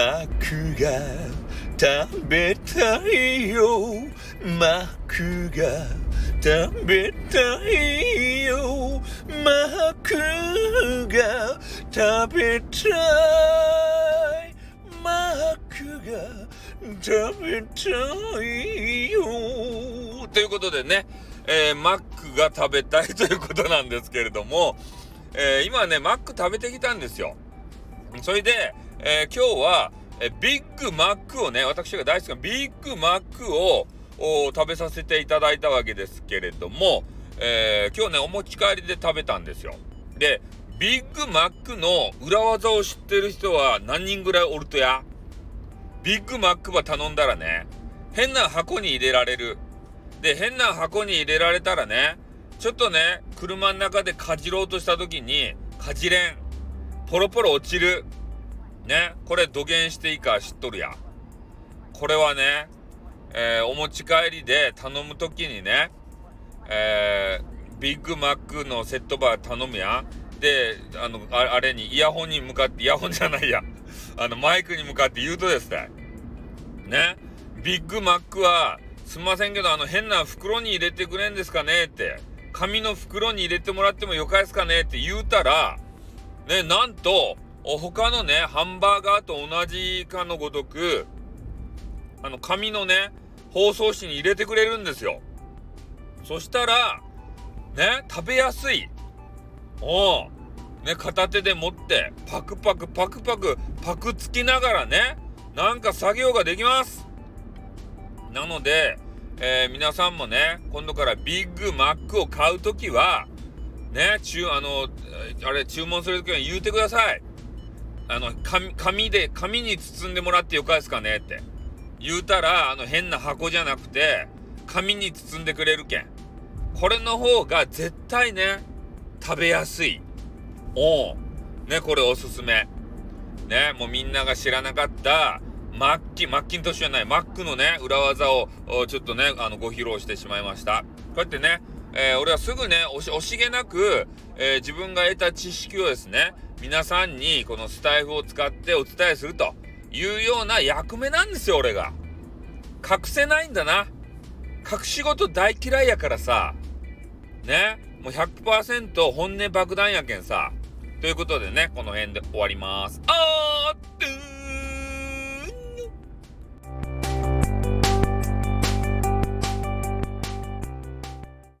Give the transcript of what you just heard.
マックが食べたいよ。マックが食べたいよ。マックが食べたい。マックが食べたいよ。ということでね、えー、マックが食べたいということなんですけれども、えー、今ねマック食べてきたんですよ。それで、えー、今日はえビッグマックをね私が大好きなビッグマックを食べさせていただいたわけですけれども、えー、今日ねお持ち帰りで食べたんですよ。でビッグマックの裏技を知ってる人は何人ぐらいおるとや？ビッグマックば頼んだらね変な箱に入れられる。で変な箱に入れられたらねちょっとね車の中でかじろうとした時にかじれん。ポロポロ落ちる。ね。これ土下していいか知っとるやこれはねえー、お持ち帰りで頼む時にね、えー、ビッグマックのセットバー頼むやん。で、あの、あれにイヤホンに向かって、イヤホンじゃないや、あの、マイクに向かって言うとですね、ね、ビッグマックは、すんませんけど、あの、変な袋に入れてくれんですかねって、紙の袋に入れてもらってもよかですかねって言うたら、ね、なんと、他のね、ハンバーガーと同じかのごとく、あの、紙のね、包装紙に入れてくれるんですよ。そしたら、ね、食べやすい。おね、片手で持って、パクパクパクパク、パクつきながらね、なんか作業ができます。なので、えー、皆さんもね、今度からビッグマックを買うときは、ね、中、あの、あれ、注文するときは言うてください。あの、紙、紙で、紙に包んでもらってよかですかねって。言うたら、あの変な箱じゃなくて、紙に包んでくれるけん。これの方が絶対ね、食べやすい。おう。ね、これおすすめ。ね、もうみんなが知らなかった、マッキ、マッキントッシュじゃない、マックのね、裏技を、ちょっとね、あの、ご披露してしまいました。こうやってね、えー、俺はすぐね、惜しげなく、えー、自分が得た知識をですね、皆さんにこのスタイフを使ってお伝えすると。いうような役目なんですよ、俺が。隠せないんだな。隠し事大嫌いやからさ。ね。もう100%本音爆弾やけんさ。ということでね、この辺で終わります。あーって